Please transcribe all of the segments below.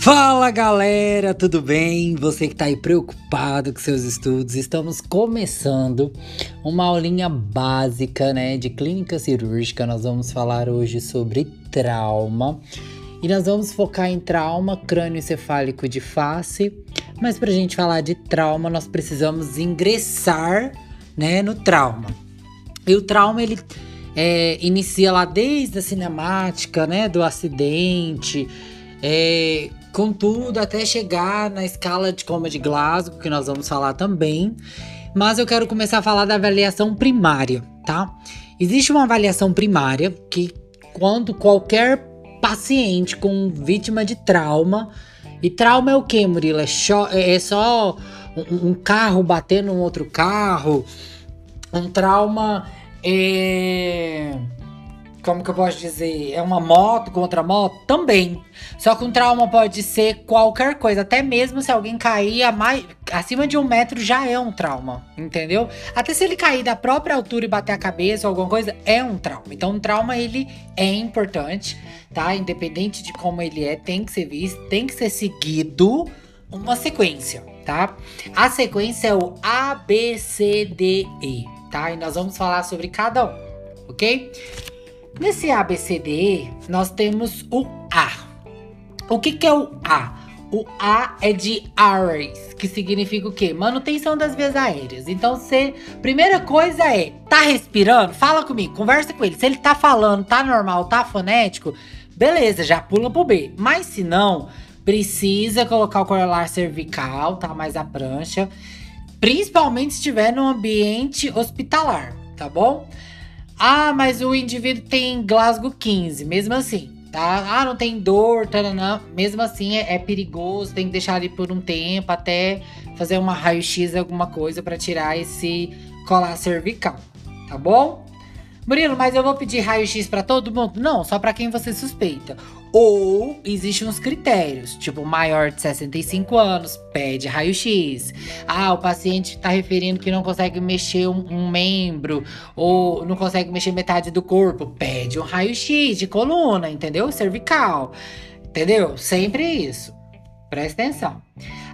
Fala galera, tudo bem? Você que está aí preocupado com seus estudos, estamos começando uma aulinha básica, né, de clínica cirúrgica. Nós vamos falar hoje sobre trauma e nós vamos focar em trauma crânioencefálico de face. Mas para a gente falar de trauma, nós precisamos ingressar, né, no trauma. E o trauma ele é, inicia lá desde a cinemática, né, do acidente. É, Contudo, até chegar na escala de coma de Glasgow, que nós vamos falar também. Mas eu quero começar a falar da avaliação primária, tá? Existe uma avaliação primária que, quando qualquer paciente com vítima de trauma, e trauma é o que, Murilo? É, é só um, um carro batendo um outro carro? Um trauma é como que eu posso dizer? É uma moto contra moto? Também. Só que um trauma pode ser qualquer coisa. Até mesmo se alguém cair a mais, acima de um metro já é um trauma. Entendeu? Até se ele cair da própria altura e bater a cabeça ou alguma coisa, é um trauma. Então, um trauma ele é importante, tá? Independente de como ele é, tem que ser visto, tem que ser seguido uma sequência, tá? A sequência é o A, B, C, D, E, tá? E nós vamos falar sobre cada um, ok? Nesse ABCDE, nós temos o A. O que, que é o A? O A é de ARES, que significa o quê? Manutenção das vias aéreas. Então, você. Primeira coisa é, tá respirando? Fala comigo, conversa com ele. Se ele tá falando, tá normal, tá fonético, beleza, já pula pro B. Mas se não, precisa colocar o corolar cervical, tá? Mais a prancha. Principalmente se estiver no ambiente hospitalar, tá bom? Ah, mas o indivíduo tem Glasgow 15, mesmo assim, tá? Ah, não tem dor, taranã. mesmo assim é, é perigoso, tem que deixar ali por um tempo até fazer uma raio-x, alguma coisa para tirar esse colar cervical, tá bom? Murilo, mas eu vou pedir raio-x para todo mundo? Não, só para quem você suspeita. Ou existem uns critérios, tipo maior de 65 anos, pede raio-x. Ah, o paciente está referindo que não consegue mexer um, um, membro, ou não consegue mexer metade do corpo, pede um raio-x de coluna, entendeu? Cervical, entendeu? Sempre isso. Presta atenção.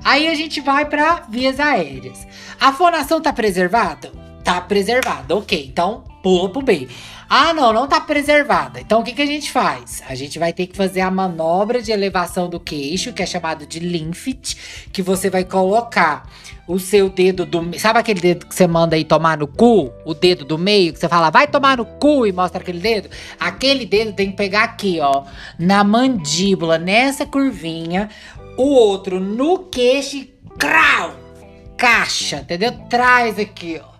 Aí a gente vai para vias aéreas. A fonação tá preservada? Tá preservada, ok. Então pula pro B. Ah, não, não tá preservada. Então o que, que a gente faz? A gente vai ter que fazer a manobra de elevação do queixo, que é chamado de Linfit, que você vai colocar o seu dedo do. Sabe aquele dedo que você manda aí tomar no cu? O dedo do meio, que você fala, vai tomar no cu e mostra aquele dedo? Aquele dedo tem que pegar aqui, ó, na mandíbula, nessa curvinha, o outro no queixo e crau! Caixa, entendeu? Traz aqui, ó.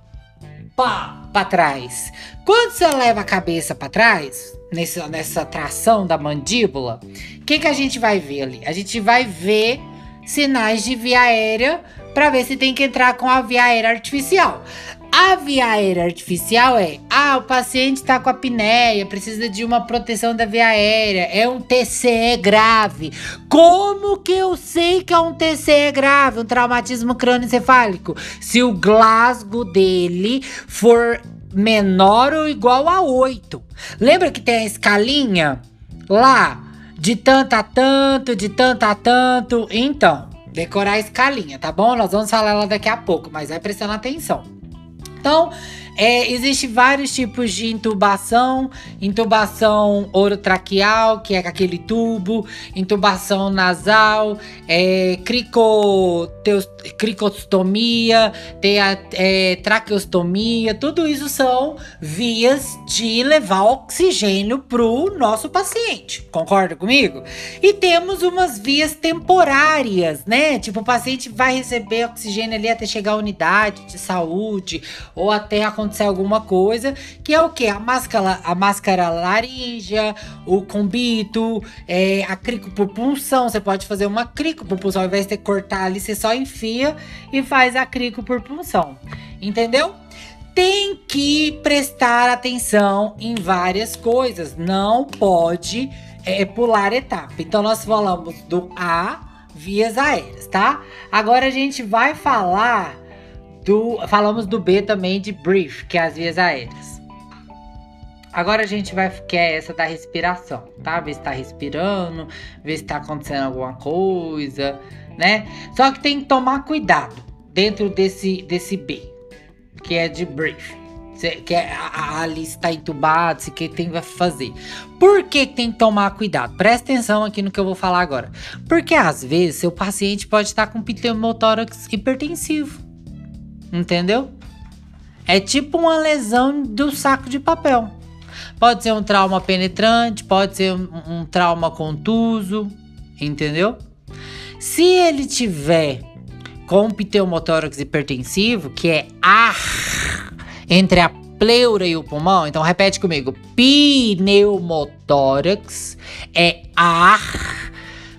Pá! para trás. Quando você leva a cabeça para trás, nessa, nessa tração da mandíbula, o que, que a gente vai ver ali? A gente vai ver sinais de via aérea para ver se tem que entrar com a via aérea artificial. A via aérea artificial é: ah, o paciente está com apneia, precisa de uma proteção da via aérea, é um TCE grave. Como que eu sei que é um TCE grave, um traumatismo crânioencefálico? Se o Glasgow dele for menor ou igual a 8. Lembra que tem a escalinha lá? De tanto a tanto, de tanto a tanto. Então, decorar a escalinha, tá bom? Nós vamos falar ela daqui a pouco, mas vai prestando atenção. Então, é, Existem vários tipos de intubação, intubação orotraqueal, que é aquele tubo, intubação nasal, é, cricoteus, cricostomia, é, traqueostomia, tudo isso são vias de levar oxigênio para o nosso paciente, concorda comigo? E temos umas vias temporárias, né? Tipo, o paciente vai receber oxigênio ali até chegar à unidade de saúde ou até acontecer acontecer alguma coisa, que é o que? A máscara, a máscara laríngea, o combito, é, a cricopropulsão. Você pode fazer uma cricopropulsão, ao invés de ter cortar ali, você só enfia e faz a cricopropulsão. Entendeu? Tem que prestar atenção em várias coisas. Não pode é, pular etapa. Então, nós falamos do A, vias aéreas, tá? Agora a gente vai falar do, falamos do B também de brief, que é as vias aéreas. Agora a gente vai quer essa da respiração, tá? Ver se tá respirando, ver se tá acontecendo alguma coisa, né? Só que tem que tomar cuidado dentro desse, desse B, que é de brief. Que é, a Alice está entubada, se que tem que fazer. Por que tem que tomar cuidado? Presta atenção aqui no que eu vou falar agora. Porque às vezes seu paciente pode estar com pneumotórax hipertensivo. Entendeu? É tipo uma lesão do saco de papel. Pode ser um trauma penetrante, pode ser um, um trauma contuso, entendeu? Se ele tiver com pneumotórax hipertensivo, que é ar entre a pleura e o pulmão, então repete comigo: pneumotórax é ar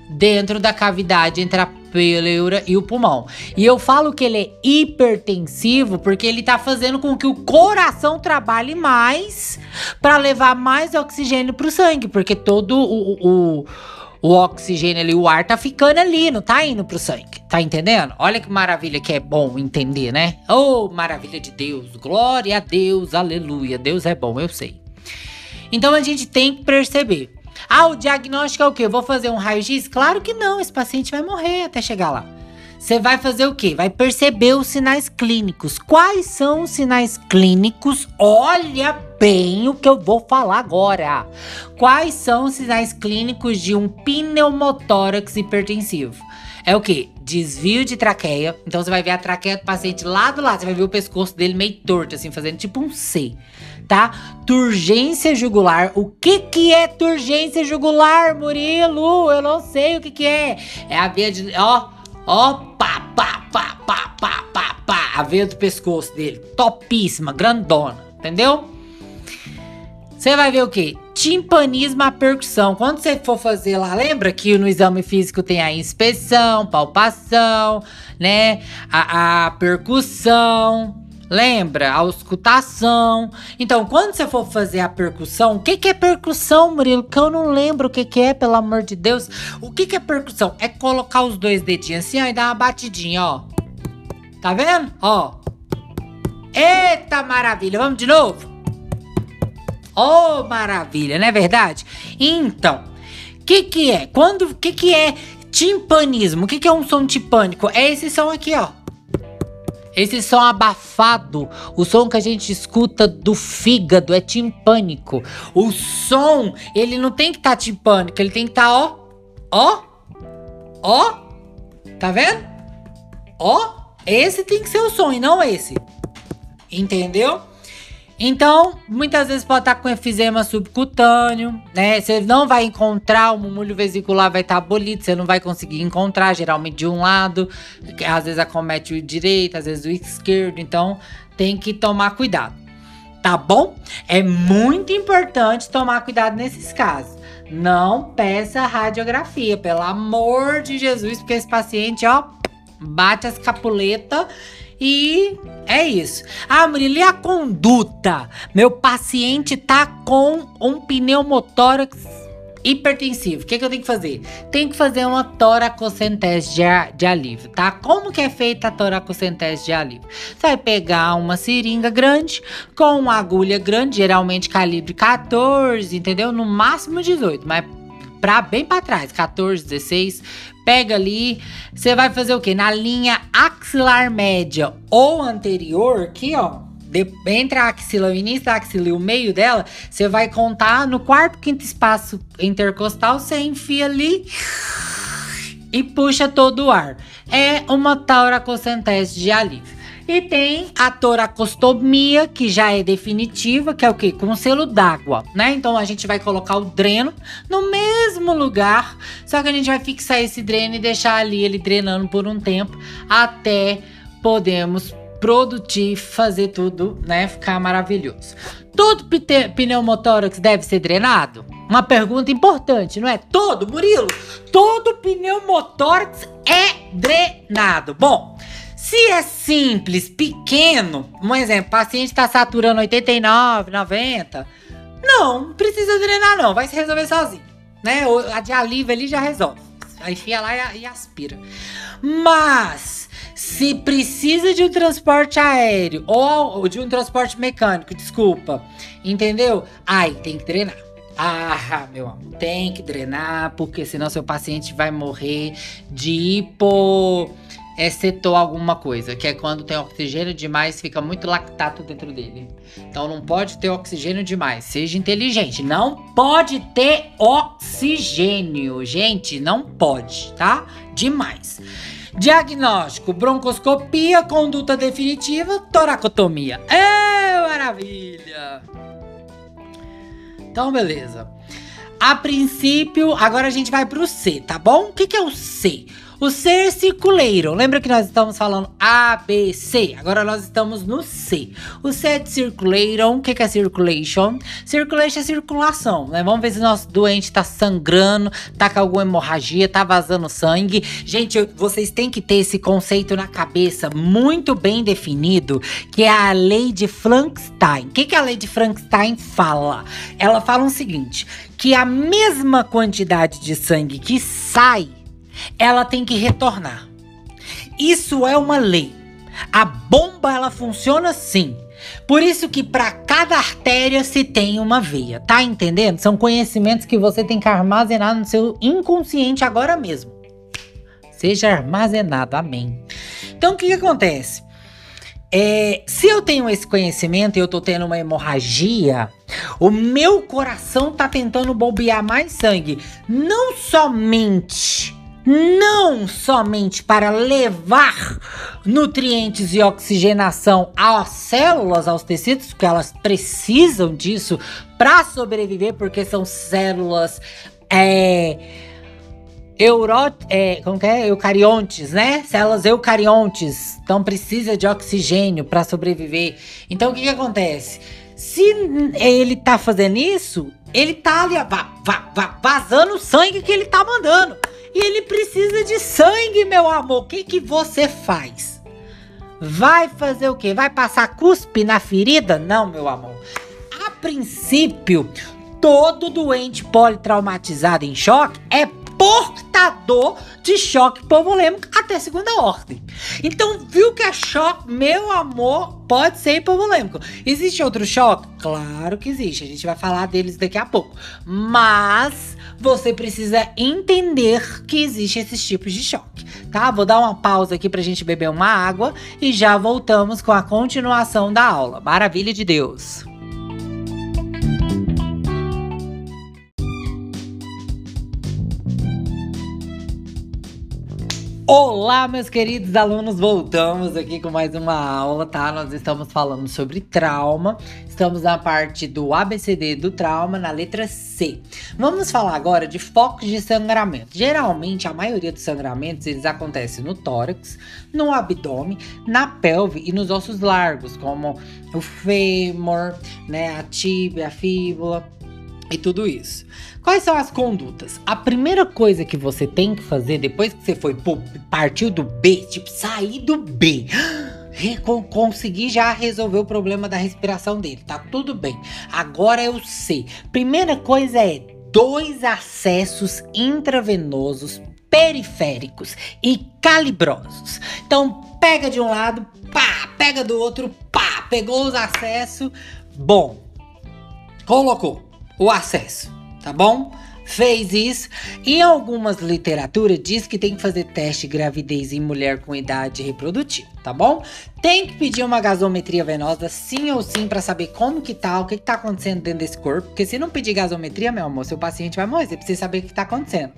dentro da cavidade entre a pleura e o pulmão. E eu falo que ele é hipertensivo porque ele tá fazendo com que o coração trabalhe mais para levar mais oxigênio pro sangue, porque todo o, o, o oxigênio ali, o ar tá ficando ali, não tá indo pro sangue. Tá entendendo? Olha que maravilha que é bom entender, né? Oh, maravilha de Deus. Glória a Deus, aleluia. Deus é bom, eu sei. Então a gente tem que perceber ah, o diagnóstico é o quê? vou fazer um raio-x? Claro que não, esse paciente vai morrer até chegar lá. Você vai fazer o quê? Vai perceber os sinais clínicos. Quais são os sinais clínicos? Olha bem o que eu vou falar agora. Quais são os sinais clínicos de um pneumotórax hipertensivo? É o que? Desvio de traqueia. Então você vai ver a traqueia do paciente lá do lado. Você vai ver o pescoço dele meio torto, assim, fazendo tipo um C tá? Turgência jugular. O que que é turgência jugular, Murilo? Eu não sei o que que é. É a veia de... Ó, ó, pá, pá, pá, pá, pá, pá, pá. A veia do pescoço dele. Topíssima, grandona. Entendeu? Você vai ver o que? Timpanismo à percussão. Quando você for fazer lá, lembra que no exame físico tem a inspeção, palpação, né? A, a percussão. Lembra? A auscultação. Então, quando você for fazer a percussão, o que, que é percussão, Murilo? Que eu não lembro o que, que é, pelo amor de Deus. O que, que é percussão? É colocar os dois dedinhos assim, ó, e dar uma batidinha, ó. Tá vendo? Ó. Eita maravilha! Vamos de novo? Oh, maravilha, não é verdade? Então, o que que é? Quando, o que que é timpanismo? O que que é um som timpânico? É esse som aqui, ó. Esse som abafado, o som que a gente escuta do fígado é timpânico. O som, ele não tem que estar tá timpânico, ele tem que estar, tá, ó, ó, ó, tá vendo? Ó, esse tem que ser o som e não esse. Entendeu? Então, muitas vezes pode estar com efizema subcutâneo, né? Você não vai encontrar, o mumulho vesicular vai estar abolido, você não vai conseguir encontrar, geralmente de um lado, às vezes acomete o direito, às vezes o esquerdo, então tem que tomar cuidado, tá bom? É muito importante tomar cuidado nesses casos. Não peça radiografia, pelo amor de Jesus, porque esse paciente, ó, bate as capuletas e é isso. Ah, Murilo, e a conduta? Meu paciente tá com um pneumotórax hipertensivo. O que, que eu tenho que fazer? Tem que fazer uma toracocentese de, de alívio, tá? Como que é feita a toracocentese de alívio? Você vai pegar uma seringa grande com uma agulha grande, geralmente calibre 14, entendeu? No máximo 18, mas pra bem para trás, 14, 16, pega ali, você vai fazer o que? Na linha axilar média ou anterior, aqui ó, de, entre a axila, o início da axila e o meio dela, você vai contar no quarto, quinto espaço intercostal, você enfia ali e puxa todo o ar. É uma tauracocentese de alívio. E tem a toracostomia, que já é definitiva, que é o quê? Com selo d'água, né? Então a gente vai colocar o dreno no mesmo lugar, só que a gente vai fixar esse dreno e deixar ali ele drenando por um tempo até podemos produzir, fazer tudo, né? Ficar maravilhoso. Todo pneumotórax deve ser drenado? Uma pergunta importante, não é? Todo, Murilo? Todo pneumotórax é drenado. Bom, se é simples, pequeno, um exemplo, paciente está saturando 89, 90, não, precisa drenar não, vai se resolver sozinho, né? A de alívio ali já resolve. Aí enfia lá e, e aspira. Mas Se precisa de um transporte aéreo ou de um transporte mecânico, desculpa, entendeu? Ai, tem que drenar. Ah, meu amor, tem que drenar, porque senão seu paciente vai morrer de hipo excetou alguma coisa, que é quando tem oxigênio demais, fica muito lactato dentro dele. Então não pode ter oxigênio demais. Seja inteligente. Não pode ter oxigênio, gente. Não pode, tá? Demais. Diagnóstico: broncoscopia, conduta definitiva, toracotomia. É maravilha! Então, beleza. A princípio, agora a gente vai pro C, tá bom? O que, que é o C? O ser circuleiro. Lembra que nós estamos falando A, B, C? Agora nós estamos no C. O C é circulation. O que, que é circulation? Circulation é circulação, né? Vamos ver se nosso doente tá sangrando, tá com alguma hemorragia, tá vazando sangue. Gente, vocês têm que ter esse conceito na cabeça muito bem definido, que é a lei de Frankenstein. O que, que a lei de Frankenstein fala? Ela fala o seguinte: que a mesma quantidade de sangue que sai ela tem que retornar. Isso é uma lei. A bomba ela funciona assim. Por isso que para cada artéria se tem uma veia, tá entendendo? São conhecimentos que você tem que armazenar no seu inconsciente agora mesmo. Seja armazenado, amém. Então o que, que acontece? É, se eu tenho esse conhecimento e eu tô tendo uma hemorragia, o meu coração tá tentando bombear mais sangue. Não somente não somente para levar nutrientes e oxigenação às células, aos tecidos, porque elas precisam disso para sobreviver, porque são células é, euro, é, como que é? eucariontes, né? Células eucariontes, então precisa de oxigênio para sobreviver. Então o que, que acontece? Se ele tá fazendo isso, ele tá ali va, va, va, vazando o sangue que ele tá mandando. Ele precisa de sangue, meu amor. O que, que você faz? Vai fazer o quê? Vai passar cuspe na ferida? Não, meu amor. A princípio, todo doente politraumatizado em choque é portador de choque hipovolêmico até segunda ordem. Então, viu que é choque, meu amor, pode ser hipovolêmico. Existe outro choque? Claro que existe. A gente vai falar deles daqui a pouco. Mas você precisa entender que existe esses tipos de choque, tá? Vou dar uma pausa aqui pra gente beber uma água e já voltamos com a continuação da aula. Maravilha de Deus! Olá, meus queridos alunos, voltamos aqui com mais uma aula, tá? Nós estamos falando sobre trauma, estamos na parte do ABCD do trauma, na letra C. Vamos falar agora de focos de sangramento. Geralmente, a maioria dos sangramentos, eles acontecem no tórax, no abdômen, na pelve e nos ossos largos, como o fêmur, né, a tíbia, a fíbula, e tudo isso. Quais são as condutas? A primeira coisa que você tem que fazer depois que você foi partiu do B, tipo sair do B, conseguir já resolver o problema da respiração dele, tá tudo bem. Agora é o C. Primeira coisa é dois acessos intravenosos periféricos e calibrosos. Então pega de um lado, pá, pega do outro, pá, pegou os acessos, bom, colocou o acesso, tá bom? Fez isso. Em algumas literaturas diz que tem que fazer teste de gravidez em mulher com idade reprodutiva, tá bom? Tem que pedir uma gasometria venosa, sim ou sim, para saber como que tá, o que, que tá acontecendo dentro desse corpo. Porque se não pedir gasometria, meu amor, seu paciente vai morrer. Você precisa saber o que tá acontecendo.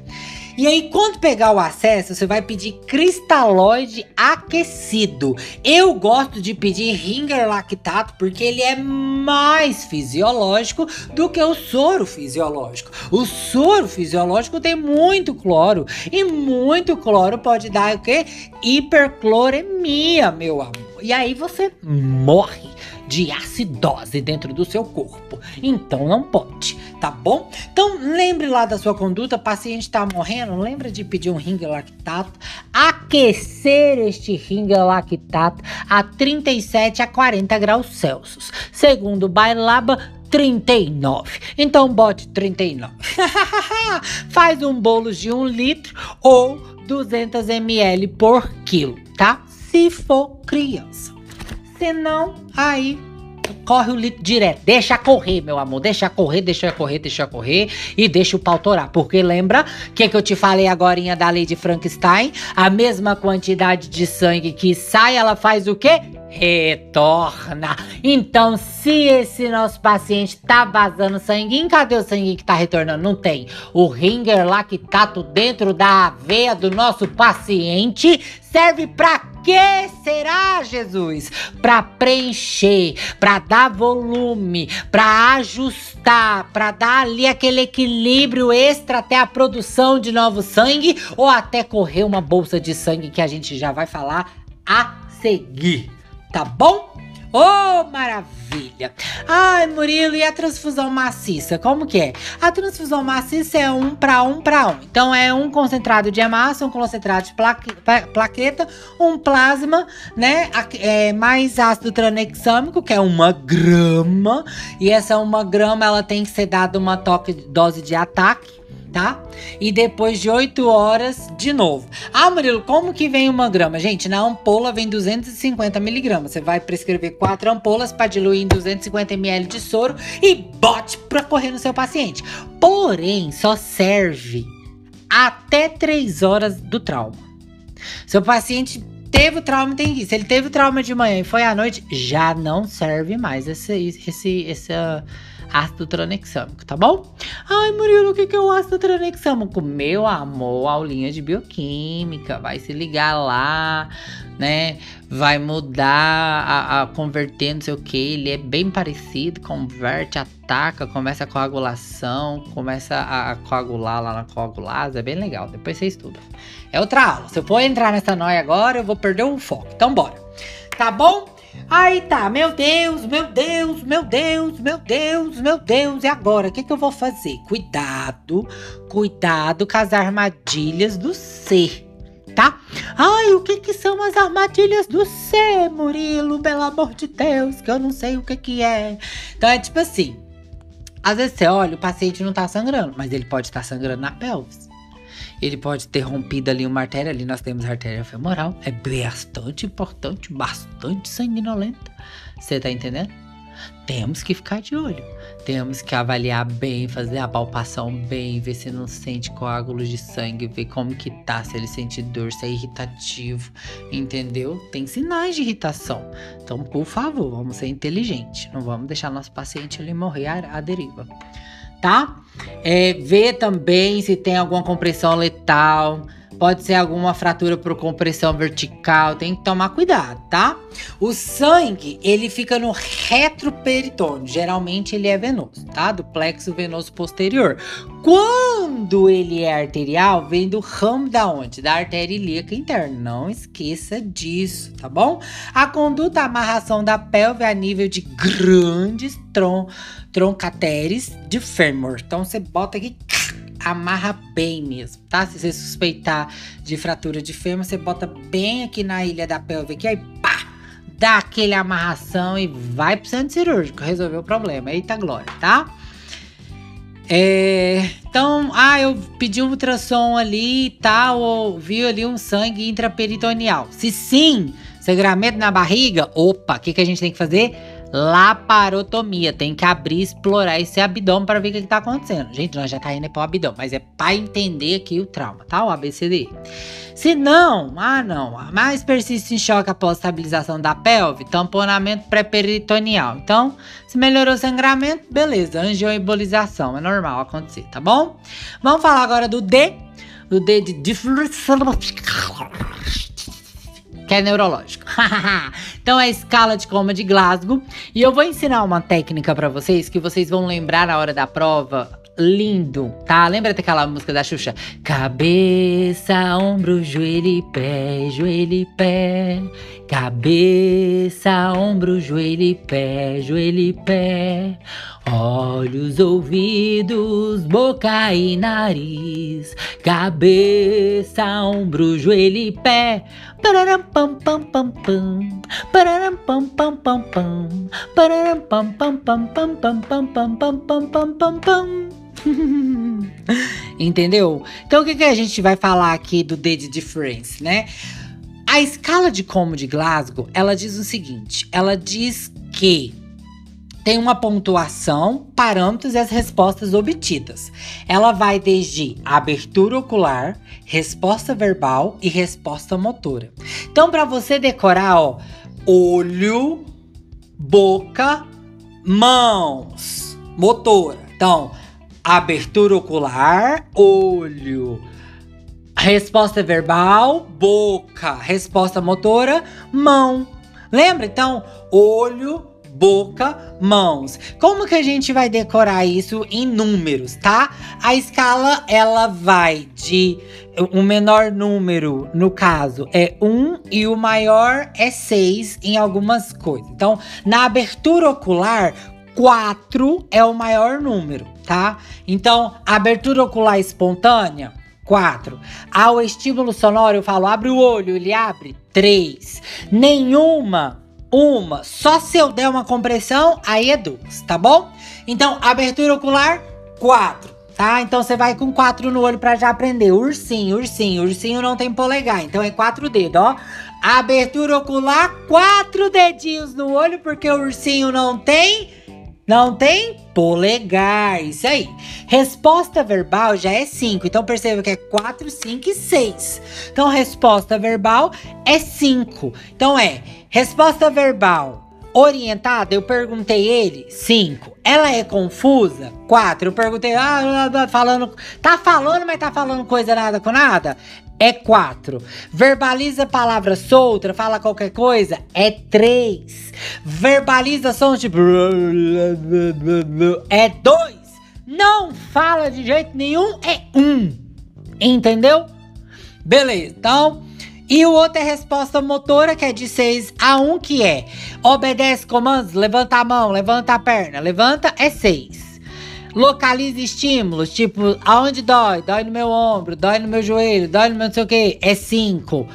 E aí, quando pegar o acesso, você vai pedir cristalóide aquecido. Eu gosto de pedir ringer lactato porque ele é mais fisiológico do que o soro fisiológico. O soro fisiológico tem muito cloro e muito cloro pode dar o quê? Hipercloremia, meu amor. E aí você morre de acidose dentro do seu corpo. Então não pode, tá bom? Então lembre lá da sua conduta, paciente está morrendo, lembra de pedir um ring lactato, aquecer este ring lactato a 37 a 40 graus Celsius. Segundo o Bailaba, 39. Então bote 39. Faz um bolo de um litro ou 200 ml por quilo, tá? Se for criança. Se não, aí corre o litro direto. Deixa correr, meu amor. Deixa correr, deixa correr, deixa correr e deixa o pau torar. Porque lembra que, que eu te falei agora da lei de Frankenstein? A mesma quantidade de sangue que sai, ela faz o quê? retorna. Então, se esse nosso paciente tá vazando sangue, cadê o sangue que tá retornando? Não tem. O ringer lá que tá dentro da veia do nosso paciente serve para que será, Jesus? Para preencher, para dar volume, para ajustar, para dar ali aquele equilíbrio extra até a produção de novo sangue ou até correr uma bolsa de sangue que a gente já vai falar a seguir tá bom? Oh, maravilha! Ai, Murilo, e a transfusão maciça? Como que é? A transfusão maciça é um para um para um. Então é um concentrado de hemácia, um concentrado de plaque, plaqueta, um plasma, né? É, mais ácido tranexâmico, que é uma grama. E essa uma grama ela tem que ser dada uma toque, dose de ataque tá? E depois de 8 horas, de novo. Ah, Murilo, como que vem uma grama? Gente, na ampola vem 250 miligramas. Você vai prescrever 4 ampolas para diluir em 250 ml de soro e bote para correr no seu paciente. Porém, só serve até 3 horas do trauma. Seu paciente teve o trauma, tem que ir. Se ele teve o trauma de manhã e foi à noite, já não serve mais esse, esse, essa ácido tranexâmico, tá bom? Ai, Murilo, o que, é o ácido tranexâmico? Meu amor, aulinha de bioquímica, vai se ligar lá, né? Vai mudar, a, a converter, não sei o que. Ele é bem parecido, converte, ataca, começa a coagulação, começa a, a coagular lá na coagulase, é bem legal. Depois você estuda. É outra aula. Se eu for entrar nessa noia agora, eu vou perder o foco. Então, bora. Tá bom? Aí tá, meu Deus, meu Deus, meu Deus, meu Deus, meu Deus. E agora, o que, que eu vou fazer? Cuidado, cuidado com as armadilhas do ser, tá? Ai, o que que são as armadilhas do ser, Murilo? Pelo amor de Deus, que eu não sei o que que é. Então é tipo assim, às vezes você olha, o paciente não tá sangrando, mas ele pode estar tá sangrando na pelvis ele pode ter rompido ali uma artéria, ali nós temos a artéria femoral, é bastante importante, bastante sanguinolenta. Você tá entendendo? Temos que ficar de olho. Temos que avaliar bem, fazer a palpação bem, ver se não sente coágulos de sangue, ver como que tá, se ele sente dor, se é irritativo, entendeu? Tem sinais de irritação. Então, por favor, vamos ser inteligentes. Não vamos deixar nosso paciente ali morrer à deriva tá? É, ver também se tem alguma compressão letal. Pode ser alguma fratura por compressão vertical, tem que tomar cuidado, tá? O sangue, ele fica no retroperitônio, geralmente ele é venoso, tá? Do plexo venoso posterior. Quando ele é arterial, vem do ramo da onde? Da artéria ilíaca interna. Não esqueça disso, tá bom? A conduta, a amarração da pelve a nível de grandes tron troncateres de fêmur. Então você bota aqui amarra bem mesmo, tá? Se você suspeitar de fratura de fêmur, você bota bem aqui na ilha da pelve, aqui, aí pá! Dá aquele amarração e vai pro centro cirúrgico resolver o problema. Eita glória, tá? É, então, ah, eu pedi um ultrassom ali e tal, ou vi ali um sangue intraperitoneal. Se sim, sangramento na barriga, opa, o que, que a gente tem que fazer? Laparotomia. Tem que abrir, explorar esse abdômen para ver o que, está acontecendo. Gente, nós já tá indo para o abdômen, mas é para entender aqui o trauma, tá? O ABCD. Se não, ah não, mais persiste em choque após estabilização da pelve, tamponamento pré-peritoneal. Então, se melhorou o sangramento, beleza, angioembolização, é normal acontecer, tá bom? Vamos falar agora do D, do D de que é neurológico. então é a escala de coma de Glasgow. E eu vou ensinar uma técnica para vocês que vocês vão lembrar na hora da prova. Lindo, tá? Lembra daquela música da Xuxa? Cabeça, ombro, joelho e pé, joelho e pé. Cabeça, ombro, joelho e pé, joelho e pé. Olhos, ouvidos, boca e nariz, cabeça, ombro, joelho e pé. Pararam pam pam pam pam. Pararam pam pam pam pam. Pararam pam pam pam pam pam pam pam pam pam pam pam pam. Entendeu? Então o que, que a gente vai falar aqui do D de difference, né? a escala de como de Glasgow, ela diz o seguinte: ela diz que tem uma pontuação, parâmetros e as respostas obtidas. Ela vai desde abertura ocular, resposta verbal e resposta motora. Então, para você decorar, ó, olho, boca, mãos, motora. Então, abertura ocular, olho, resposta verbal, boca, resposta motora, mão. Lembra? Então, olho, boca, mãos. Como que a gente vai decorar isso em números, tá? A escala ela vai de o menor número, no caso, é 1 e o maior é 6 em algumas coisas. Então, na abertura ocular, 4 é o maior número, tá? Então, abertura ocular espontânea, 4. Ao estímulo sonoro, eu falo, abre o olho, ele abre, 3. Nenhuma uma. Só se eu der uma compressão, aí é duas, tá bom? Então, abertura ocular, quatro, tá? Então você vai com quatro no olho para já aprender. Ursinho, ursinho, ursinho não tem polegar, então é quatro dedos, ó. Abertura ocular, quatro dedinhos no olho, porque o ursinho não tem não tem polegar, isso aí. Resposta verbal já é 5, então perceba que é 4, 5 e 6. Então, resposta verbal é 5. Então, é resposta verbal orientada, eu perguntei ele, 5. Ela é confusa? 4. Eu perguntei, ah, falando, tá falando, mas tá falando coisa nada com nada? é 4. Verbaliza palavra solta, fala qualquer coisa, é 3. Verbaliza sons tipo. É 2. Não fala de jeito nenhum, é 1. Um. Entendeu? Beleza, então. E o outro é resposta motora, que é de 6 a 1, que é obedece comandos, levanta a mão, levanta a perna, levanta é 6. Localiza estímulos, tipo, aonde dói? Dói no meu ombro, dói no meu joelho, dói no meu não sei o que, é 5.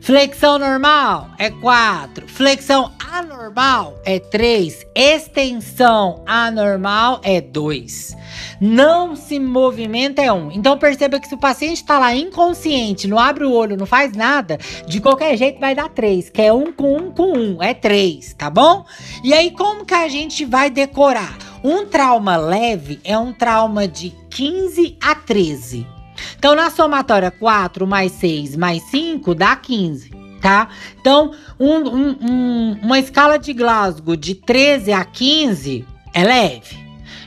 Flexão normal é 4. Flexão anormal é 3. Extensão anormal é 2. Não se movimenta é 1. Um. Então perceba que se o paciente está lá inconsciente, não abre o olho, não faz nada, de qualquer jeito vai dar 3, que é 1 um com 1 um com 1, um, é 3, tá bom? E aí como que a gente vai decorar? Um trauma leve é um trauma de 15 a 13. Então, na somatória 4 mais 6 mais 5 dá 15, tá? Então, um, um, um, uma escala de Glasgow de 13 a 15 é leve.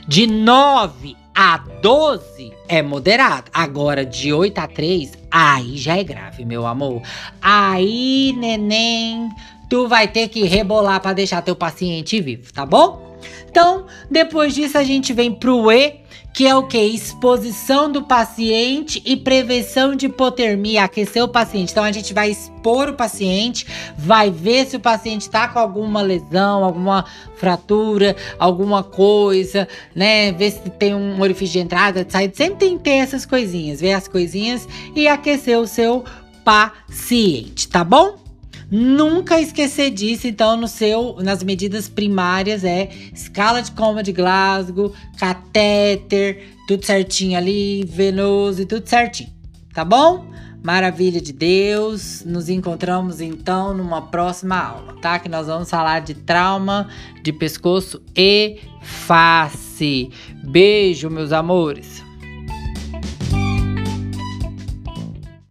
De 9 a 12 é moderado. Agora, de 8 a 3, aí já é grave, meu amor. Aí, neném, tu vai ter que rebolar para deixar teu paciente vivo, tá bom? Então, depois disso, a gente vem pro E, que é o que? Exposição do paciente e prevenção de hipotermia, aquecer o paciente. Então a gente vai expor o paciente, vai ver se o paciente está com alguma lesão, alguma fratura, alguma coisa, né? Ver se tem um orifício de entrada, de saída. Sempre tem que ter essas coisinhas, ver as coisinhas e aquecer o seu paciente, tá bom? Nunca esquecer disso, então, no seu, nas medidas primárias é escala de coma de Glasgow, catéter, tudo certinho ali, venoso e tudo certinho, tá bom? Maravilha de Deus. Nos encontramos então numa próxima aula, tá? Que nós vamos falar de trauma de pescoço e face. Beijo, meus amores.